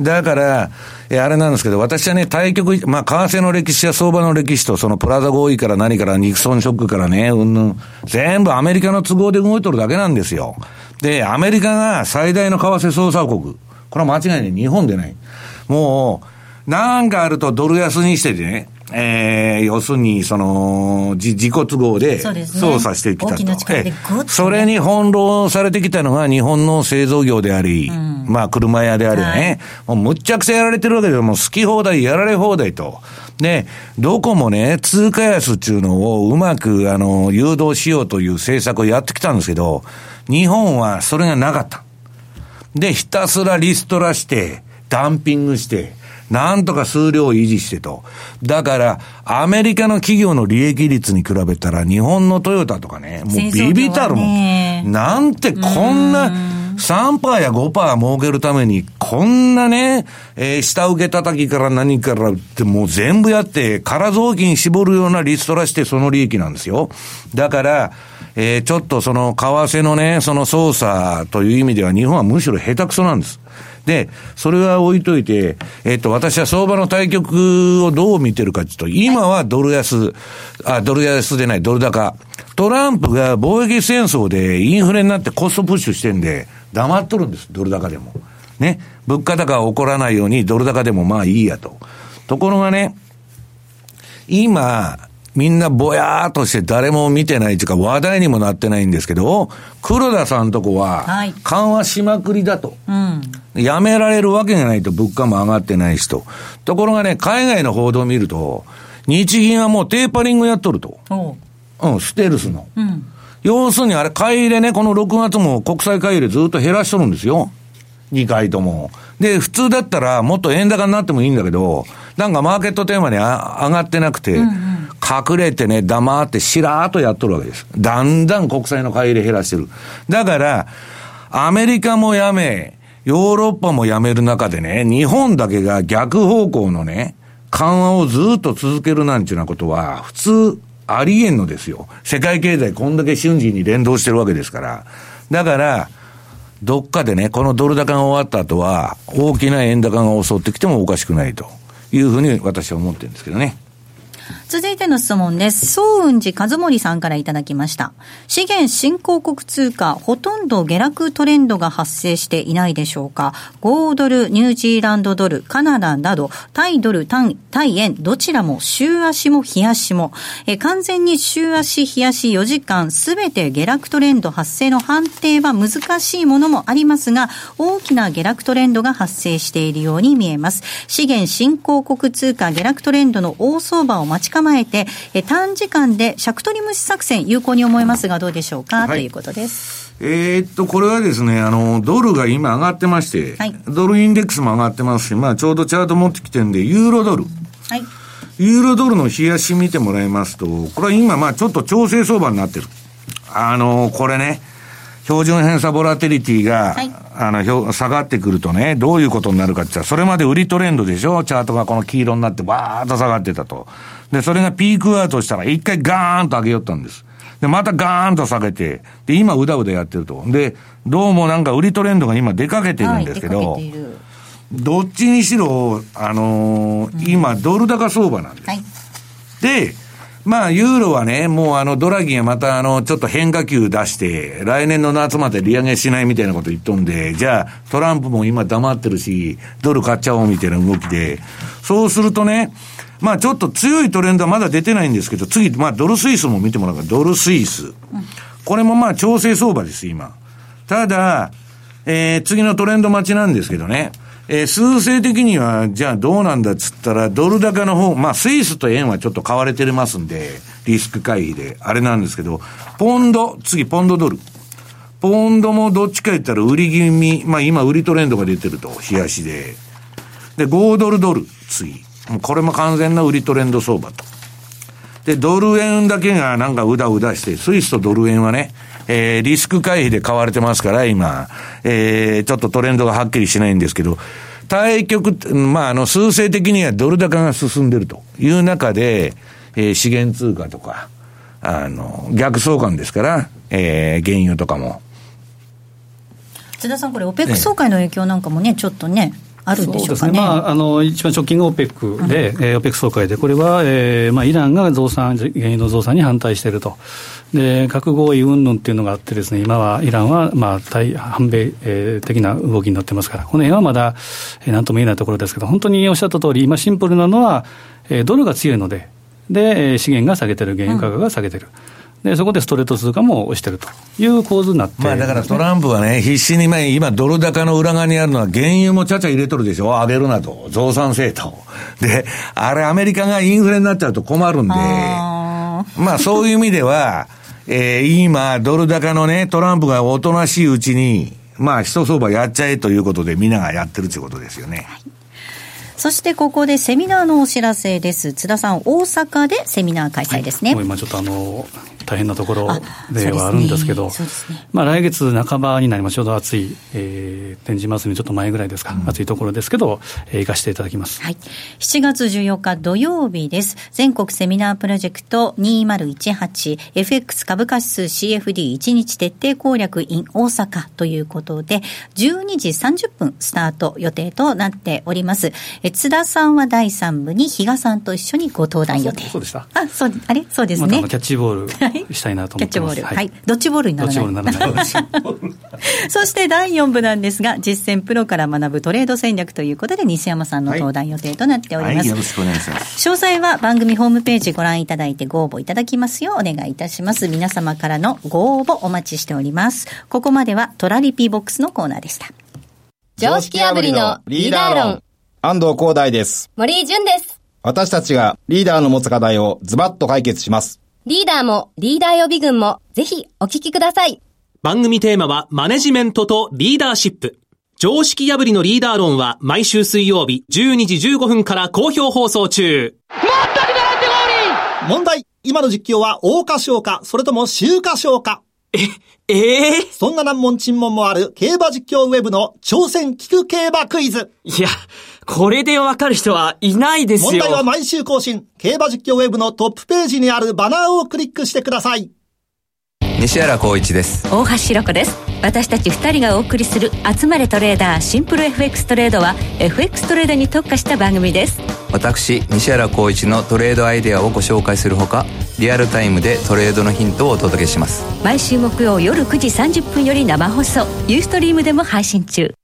だから、え、あれなんですけど、私はね、対局、まあ、為替の歴史や相場の歴史と、そのプラザ合意から何からニクソンショックからね、うんぬん、全部アメリカの都合で動いとるだけなんですよ。で、アメリカが最大の為替操作国。これは間違いない。日本でない。もう、なんかあるとドル安にしててね、えー、要するに、その、自己都合で操作してきたと。ね、それに翻弄されてきたのが日本の製造業であり、うん、まあ車屋でありね、はい、もうむっちゃくちゃやられてるわけで、もう好き放題やられ放題と。で、どこもね、通貨安っていうのをうまく、あの、誘導しようという政策をやってきたんですけど、日本はそれがなかった。で、ひたすらリストラして、ダンピングして、なんとか数量を維持してと。だから、アメリカの企業の利益率に比べたら、日本のトヨタとかね、もうビビたるもん。なんてこんな、3%や5%儲けるために、こんなね、えー、下請け叩きから何からってもう全部やって、空雑巾絞るようなリストラしてその利益なんですよ。だから、えー、ちょっとその為替のね、その操作という意味では日本はむしろ下手くそなんです。で、それは置いといて、えっと、私は相場の対局をどう見てるかというと、今はドル安、あ、ドル安でない、ドル高。トランプが貿易戦争でインフレになってコストプッシュしてんで、黙っとるんです、ドル高でも。ね。物価高が起こらないように、ドル高でもまあいいやと。ところがね、今、みんなぼやーっとして誰も見てないというか話題にもなってないんですけど、黒田さんとこは、緩和しまくりだと。はい、やめられるわけがないと物価も上がってないしと。ところがね、海外の報道を見ると、日銀はもうテーパリングやっとると。うん、ステルスの。うん、要するにあれ、買い入れね、この6月も国債買い入れずっと減らしとるんですよ。2回とも。で、普通だったらもっと円高になってもいいんだけど、なんかマーケットテーマに上がってなくて、うんうん、隠れてね、黙ってしらーっとやっとるわけです。だんだん国債の買い入れ減らしてる。だから、アメリカもやめ、ヨーロッパもやめる中でね、日本だけが逆方向のね、緩和をずっと続けるなんていうようなことは、普通、ありえんのですよ。世界経済こんだけ瞬時に連動してるわけですから。だから、どっかでね、このドル高が終わった後は、大きな円高が襲ってきてもおかしくないというふうに私は思ってるんですけどね。続いての質問です。総雲寺和森さんからいただきました。資源新興国通貨、ほとんど下落トレンドが発生していないでしょうか。5ドル、ニュージーランドドル、カナダなど、タイドル、タタイ円、どちらも週足も日足も、え完全に週足、日足4時間、すべて下落トレンド発生の判定は難しいものもありますが、大きな下落トレンドが発生しているように見えます。資源新興国通貨下落トレンドの大相場を待ち構えて、え短時間で尺取り無視作戦、有効に思いますが、どうでしょうか、はい、ということです。えー、っと、これはですね、あの、ドルが今上がってまして、はい、ドルインデックスも上がってますし、まあ、ちょうどチャート持ってきてるんで、ユーロドル。はい。ユーロドルの冷やし見てもらいますと、これは今、まあ、ちょっと調整相場になってる。あの、これね、標準偏差ボラテリティが、はい、あの、下がってくるとね、どういうことになるかって言ったら、それまで売りトレンドでしょ？チャートがこの黄色になってバーッと下がってたと。で、それがピークアウトしたら、一回ガーンと上げよったんです。で、またガーンと下げて、で、今うだうだやってると。で、どうもなんか売りトレンドが今出かけてるんですけど、はい、どっちにしろ、あのー、今、ドル高相場なんです。はい、で、まあ、ユーロはね、もうあの、ドラギがまたあの、ちょっと変化球出して、来年の夏まで利上げしないみたいなこと言っとんで、じゃあ、トランプも今黙ってるし、ドル買っちゃおうみたいな動きで、そうするとね、まあちょっと強いトレンドはまだ出てないんですけど、次、まあドルスイスも見てもらうから、ドルスイス。これもまあ調整相場です、今。ただ、えー、次のトレンド待ちなんですけどね。えー、数勢的には、じゃあどうなんだっつったら、ドル高の方、まあスイスと円はちょっと買われてますんで、リスク回避で、あれなんですけど、ポンド、次ポンドドル。ポンドもどっちか言ったら売り気味、まあ今売りトレンドが出てると、冷やしで。で、5ドルドル、次。これも完全な売りトレンド相場と。で、ドル円だけがなんかうだうだして、スイスとドル円はね、えー、リスク回避で買われてますから、今、えー、ちょっとトレンドがはっきりしないんですけど、対局、まあ、あの、数勢的にはドル高が進んでるという中で、えー、資源通貨とか、あの、逆相関ですから、えー、原油とかも。津田さん、これ、オペック総会の影響なんかもね、ちょっとね、あるんでしょうかね。ねまあ、あの一番直近が OPEC で、うん、えー、OPEC 総会で、これは、えーまあ、イランが増産、原油の増産に反対していると。で、核合意云々っていうのがあってですね、今はイランは、まあ、対反米、えー、的な動きになってますから、この辺はまだ、えー、なんとも言えないところですけど、本当におっしゃった通り、今シンプルなのは、えー、ドルが強いので、で、資源が下げてる、原油価格が下げてる。うんで、そこでストレート通貨も押してるという構図になって、まあだからトランプはね、必死に、今、ドル高の裏側にあるのは、原油もちゃちゃ入れとるでしょ、上げるなと、増産せえと。で、あれ、アメリカがインフレになっちゃうと困るんで、あまあそういう意味では、えー、今、ドル高のね、トランプがおとなしいうちに、まあ、一相場やっちゃえということで、みんながやってるということですよね。はいそしてここでセミナーのお知らせです。津田さん、大阪でセミナー開催ですね。はい、今ちょっとあの、大変なところではあるんですけど、ね。ね、まあ、来月半ばになります、ちょうど暑い、えー、展示ますにちょっと前ぐらいですか、うん、暑いところですけど、えー、行かせていただきます、はい、7月14日土曜日です、全国セミナープロジェクト 2018FX 株価指数 CFD1 日徹底攻略 in 大阪ということで、12時30分スタート予定となっております。え津田さんは第3部に比嘉さんと一緒にご登壇予定。そうでした。あ、そう、あれ？そうですね。ま、キャッチボール。したいなと思ってます。キャッチボール。はい。ドッジボールにならない。ドッジボールにならない。そして第4部なんですが、実践プロから学ぶトレード戦略ということで、西山さんの登壇予定となっております。はい、よろしくお願いします。詳細は番組ホームページご覧いただいてご応募いただきますようお願いいたします。皆様からのご応募お待ちしております。ここまではトラリピーボックスのコーナーでした。常識破りのリーダー論。安藤光大です。森井淳です。私たちがリーダーの持つ課題をズバッと解決します。リーダーもリーダー予備軍もぜひお聞きください。番組テーマはマネジメントとリーダーシップ。常識破りのリーダー論は毎週水曜日12時15分から好評放送中。問題今の実況は大花賞か、それとも秋華賞かえ、ええー、そんな難問沈問もある競馬実況ウェブの挑戦聞く競馬クイズ。いや、これでわかる人はいないですよ。問題は毎週更新。競馬実況ウェブのトップページにあるバナーをクリックしてください。西原光一です大橋ロコです私たち2人がお送りする「集まれトレーダーシンプル FX トレード」は FX トレードに特化した番組です。私西原光一のトレードアイデアをご紹介するほかリアルタイムでトレードのヒントをお届けします。毎週木曜夜9時30分より生放送。ユーストリームでも配信中。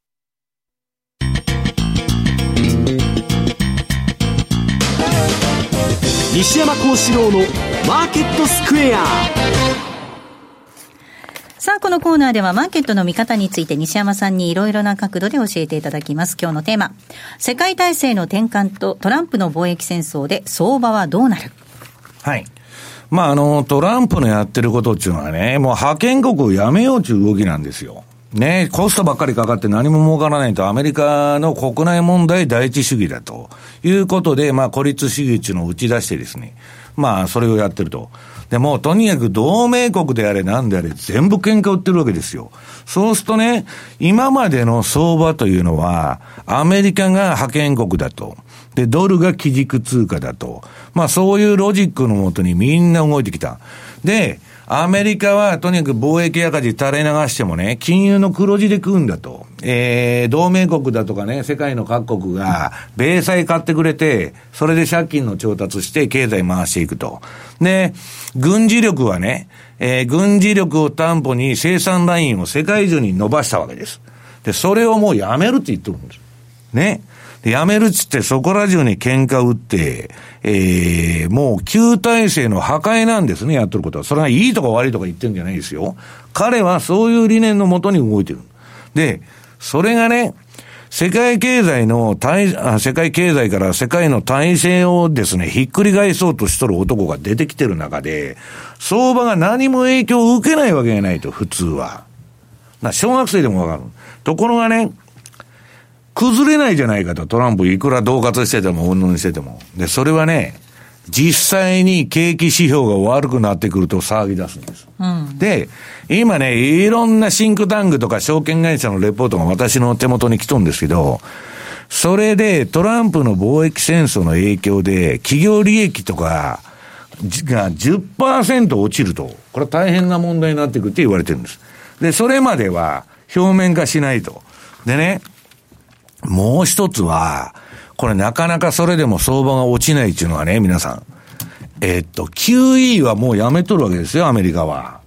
西山幸四郎のマーケットスクエアさあ、このコーナーではマーケットの見方について西山さんにいろいろな角度で教えていただきます。今日のテーマ。世界体制の転換とトランプの貿易戦争で相場はどうなる？はい。まあ、あの、トランプのやってることっていうのはね、もう派遣国をやめようという動きなんですよ。ね、コストばっかりかかって何も儲からないと、アメリカの国内問題第一主義だということで、まあ、孤立主義っていうのを打ち出してですね、まあ、それをやってると。でも、とにかく同盟国であれなんであれ、全部喧嘩売ってるわけですよ。そうするとね、今までの相場というのは、アメリカが派遣国だと。で、ドルが基軸通貨だと。まあ、そういうロジックのもとにみんな動いてきた。で、アメリカはとにかく貿易赤字垂れ流してもね、金融の黒字で食うんだと。えー、同盟国だとかね、世界の各国が、米債買ってくれて、それで借金の調達して経済回していくと。で、軍事力はね、えー、軍事力を担保に生産ラインを世界中に伸ばしたわけです。で、それをもうやめるって言ってるんです。ね。で、やめるっつってそこら中に喧嘩売って、ええー、もう旧体制の破壊なんですね、やってることは。それがいいとか悪いとか言ってるんじゃないですよ。彼はそういう理念のもとに動いてる。で、それがね、世界経済の体、世界経済から世界の体制をですね、ひっくり返そうとしとる男が出てきてる中で、相場が何も影響を受けないわけがないと、普通は。な、小学生でもわかる。ところがね、崩れないじゃないかと、トランプいくら恫喝してても、うんぬんしてても。で、それはね、実際に景気指標が悪くなってくると騒ぎ出すんです。うん、で、今ね、いろんなシンクタンクとか証券会社のレポートが私の手元に来とんですけど、それでトランプの貿易戦争の影響で企業利益とかが10%落ちると、これは大変な問題になってくるって言われてるんです。で、それまでは表面化しないと。でね、もう一つは、これなかなかそれでも相場が落ちないっていうのはね、皆さん。えっと、QE はもうやめとるわけですよ、アメリカは。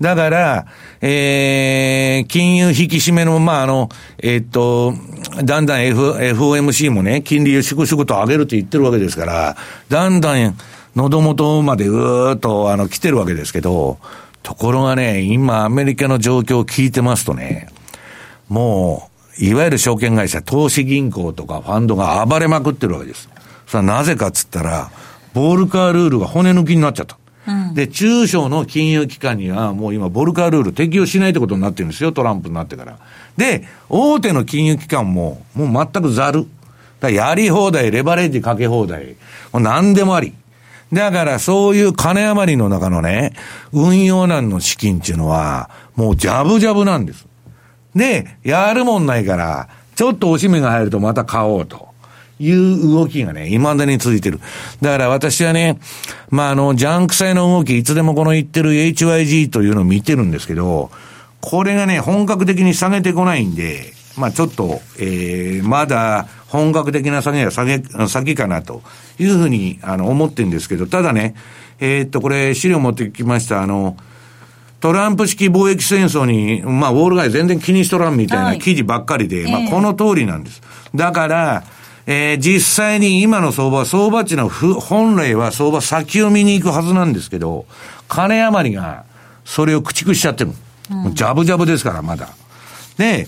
だから、えー、金融引き締めの、まあ、あの、えっと、だんだん F、FOMC もね、金利を粛々と上げると言ってるわけですから、だんだん喉元までうーっと、あの、来てるわけですけど、ところがね、今アメリカの状況を聞いてますとね、もう、いわゆる証券会社、投資銀行とかファンドが暴れまくってるわけです。それはなぜかっつったら、ボールカールールが骨抜きになっちゃった。うん、で、中小の金融機関にはもう今、ボルカールール適用しないってことになってるんですよ、トランプになってから。で、大手の金融機関も、もう全くざる。だやり放題、レバレッジかけ放題。もう何でもあり。だからそういう金余りの中のね、運用難の資金っていうのは、もうジャブジャブなんです。で、やるもんないから、ちょっとおしめが入るとまた買おうと。いう動きがね、未だに続いてる。だから私はね、まあ、あの、ジャンク債の動き、いつでもこの言ってる HYG というのを見てるんですけど、これがね、本格的に下げてこないんで、まあ、ちょっと、えー、まだ本格的な下げは下げ、先かなというふうに、あの、思ってるんですけど、ただね、えー、っと、これ資料持ってきました、あの、トランプ式貿易戦争に、まあ、ウォール街全然気にしとらんみたいな記事ばっかりで、はい、まあ、この通りなんです。だから、えー、実際に今の相場、相場値の本来は相場先を見に行くはずなんですけど、金余りがそれを駆逐しちゃってる。うん、ジャブジャブですから、まだ。で、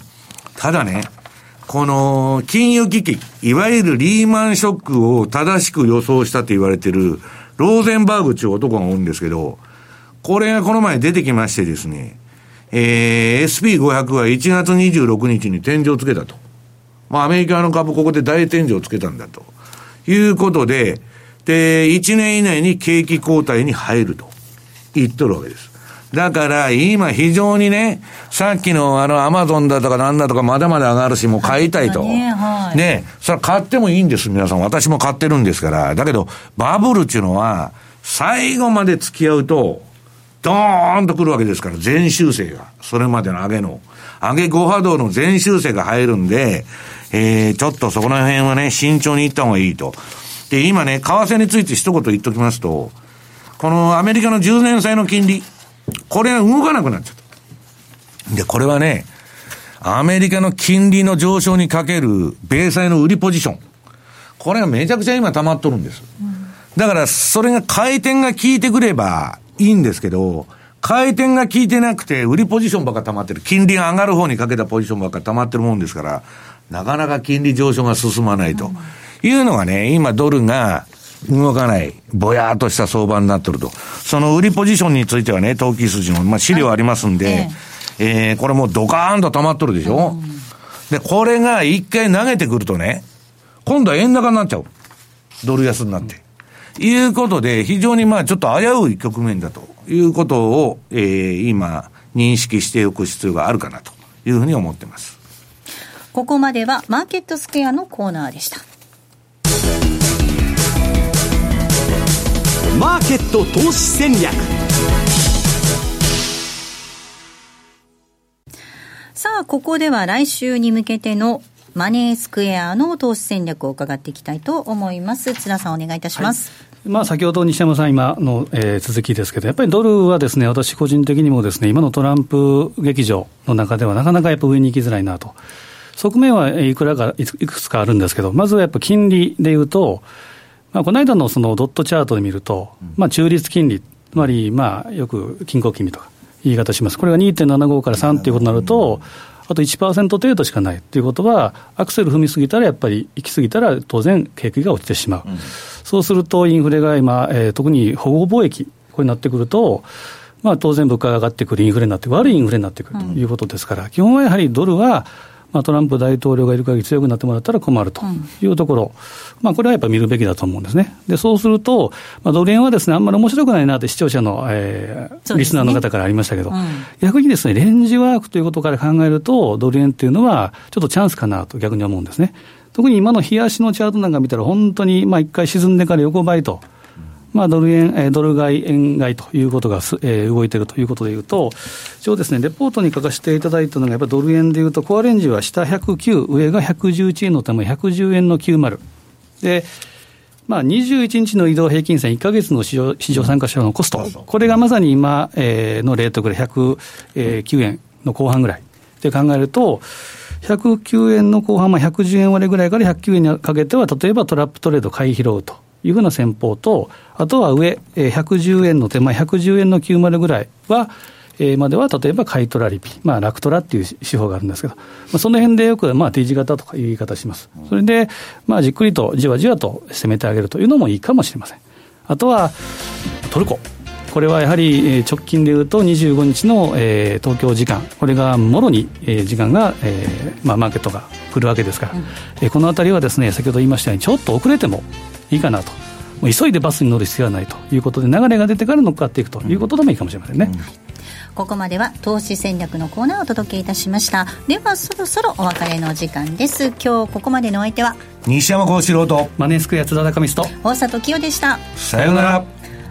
ただね、この金融危機、いわゆるリーマンショックを正しく予想したと言われてる、ローゼンバーグっていう男がおるんですけど、これがこの前出てきましてですね、えー、SP500 は1月26日に天井をつけたと。まあ、アメリカの株ここで大天井をつけたんだと。いうことで、で、1年以内に景気後退に入ると言っとるわけです。だから、今非常にね、さっきのあの、アマゾンだとかなんだとかまだまだ上がるし、もう買いたいと。ね、はい、ね、それは買ってもいいんです、皆さん。私も買ってるんですから。だけど、バブルっていうのは、最後まで付き合うと、ドーンと来るわけですから、全修正が。それまでの上げの。上げ5波動の全修正が入るんで、えー、ちょっとそこの辺はね、慎重に行った方がいいと。で、今ね、為替について一言言っときますと、このアメリカの10年債の金利、これが動かなくなっちゃった。で、これはね、アメリカの金利の上昇にかける米債の売りポジション。これがめちゃくちゃ今溜まっとるんです。だから、それが回転が効いてくればいいんですけど、回転が効いてなくて、売りポジションばっか溜まってる。金利が上がる方にかけたポジションばっか溜まってるもんですから、なかなか金利上昇が進まないと。いうのがね、今ドルが動かない、ぼやーっとした相場になってると。その売りポジションについてはね、投機筋の、まあ、資料ありますんで、はい、えー、これもうドカーンと溜まっとるでしょ、うん、で、これが一回投げてくるとね、今度は円高になっちゃう。ドル安になって。いうことで、非常にまあちょっと危うい局面だということを、えー、今、認識しておく必要があるかなというふうに思ってます。ここまではマーケットスクエアのコーナーでした。マーケット投資戦略さあ、ここでは来週に向けてのマネースクエアの投資戦略を伺っていきたいと思います。津田さんお願いいたします。はいまあ、先ほど西山さん、今の、えー、続きですけど、やっぱりドルはですね、私個人的にもですね、今のトランプ劇場の中ではなかなかやっぱ上に行きづらいなと。側面はいくらか、いくつかあるんですけど、まずはやっぱ金利でいうと、まあ、この間のそのドットチャートで見ると、まあ、中立金利、つまり、まあ、よく均衡金利とか言い方します。これが2.75から3ということになると、あと1%程度しかないということは、アクセル踏みすぎたら、やっぱり行き過ぎたら、当然、景気が落ちてしまう、うん、そうすると、インフレが今、えー、特に保護貿易、これになってくると、まあ、当然、物価が上がってくる。インフレになって、悪いインフレになってくるということですから、うん、基本はやはりドルは、まあ、トランプ大統領がいる限り強くなってもらったら困るというところ、うん、まあ、これはやっぱり見るべきだと思うんですね。で、そうすると、まあ、ドル円はですね、あんまり面白くないなって視聴者の、えー、ね、リスナーの方からありましたけど、うん、逆にですね、レンジワークということから考えると、ドル円っていうのは、ちょっとチャンスかなと逆に思うんですね。特に今の冷やしのチャートなんか見たら、本当に、まあ、一回沈んでから横ばいと。まあ、ドル円、えドル買い、円買いということがす、えー、動いているということでいうと、一応ですね、レポートに書かせていただいたのが、やっぱりドル円でいうと、コアレンジは下109、上が111円のため、110円の90。で、まあ、21日の移動平均線、1か月の市場市場参加者のコスト、これがまさに今、えー、のレートぐらい、109円の後半ぐらいで考えると、109円の後半、まあ、110円割れぐらいから109円にかけては、例えばトラップトレード買い拾うと。いうふうな戦法と、あとは上、110円の手前、110円の90ぐらいは、えー、までは例えば買いトラリピ、まあ、ラクトラっていう手法があるんですけど、まあ、その辺でよく、まあ、T 字型とかいう言い方します。それで、まあ、じっくりとじわじわと攻めてあげるというのもいいかもしれません。あとは、トルコ。これはやはり直近でいうと25日の、えー、東京時間、これがもろに、えー、時間が、えーまあ、マーケットが来るわけですから、うん、えー、このあたりはですね、先ほど言いましたように、ちょっと遅れてもいいかなと。もう急いでバスに乗る必要はないと。いうことで、流れが出てから乗っかっていくと。いうことでもいいかもしれませんね。うん。ここまでは投資戦略のコーナーをお届けいたしました。ではそろそろお別れの時間です。今日ここまでのお相手は西山幸四郎とマネースクエア津田中美と大里清でした。さようなら